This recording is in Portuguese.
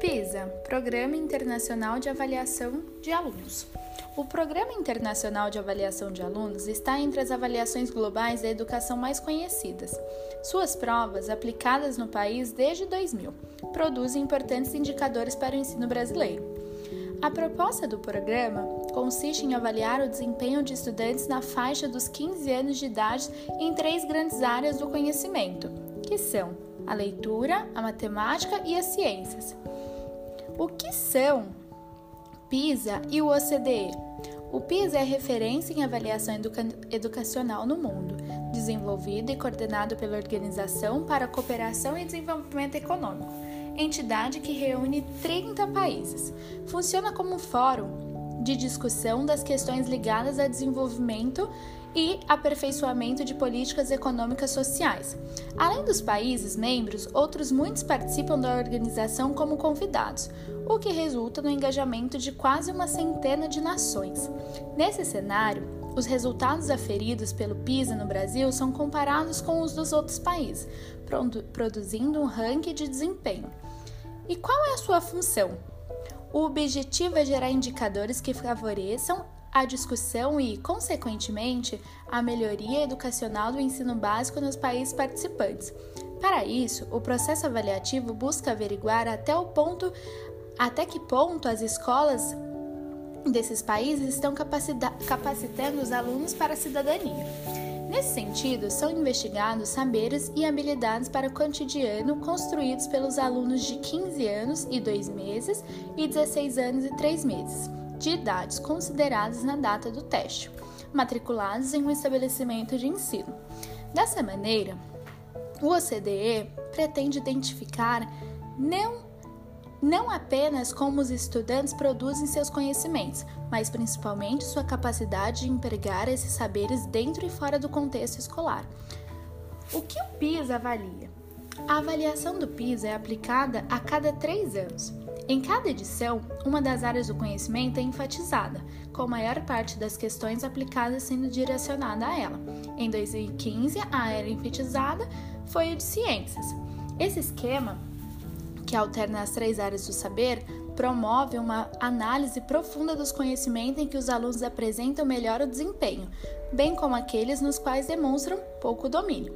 PISA Programa Internacional de Avaliação de Alunos. O Programa Internacional de Avaliação de Alunos está entre as avaliações globais da educação mais conhecidas. Suas provas, aplicadas no país desde 2000, produzem importantes indicadores para o ensino brasileiro. A proposta do programa consiste em avaliar o desempenho de estudantes na faixa dos 15 anos de idade em três grandes áreas do conhecimento, que são a leitura, a matemática e as ciências. O que são PISA e o OCDE? O PISA é referência em avaliação educa educacional no mundo, desenvolvido e coordenado pela Organização para a Cooperação e Desenvolvimento Econômico, entidade que reúne 30 países. Funciona como um fórum de discussão das questões ligadas ao desenvolvimento e aperfeiçoamento de políticas econômicas sociais. Além dos países membros, outros muitos participam da organização como convidados, o que resulta no engajamento de quase uma centena de nações. Nesse cenário, os resultados aferidos pelo PISA no Brasil são comparados com os dos outros países, produzindo um ranking de desempenho. E qual é a sua função? O objetivo é gerar indicadores que favoreçam a discussão e, consequentemente, a melhoria educacional do ensino básico nos países participantes. Para isso, o processo avaliativo busca averiguar até o ponto até que ponto as escolas desses países estão capacitando os alunos para a cidadania. Nesse sentido, são investigados saberes e habilidades para o cotidiano construídos pelos alunos de 15 anos e 2 meses e 16 anos e 3 meses de idades consideradas na data do teste, matriculados em um estabelecimento de ensino. Dessa maneira, o OCDE pretende identificar não, não apenas como os estudantes produzem seus conhecimentos, mas principalmente sua capacidade de empregar esses saberes dentro e fora do contexto escolar. O que o PISA avalia? A avaliação do PISA é aplicada a cada três anos. Em cada edição, uma das áreas do conhecimento é enfatizada, com a maior parte das questões aplicadas sendo direcionada a ela. Em 2015, a área enfatizada foi a de ciências. Esse esquema, que alterna as três áreas do saber, promove uma análise profunda dos conhecimentos em que os alunos apresentam melhor o desempenho, bem como aqueles nos quais demonstram pouco domínio.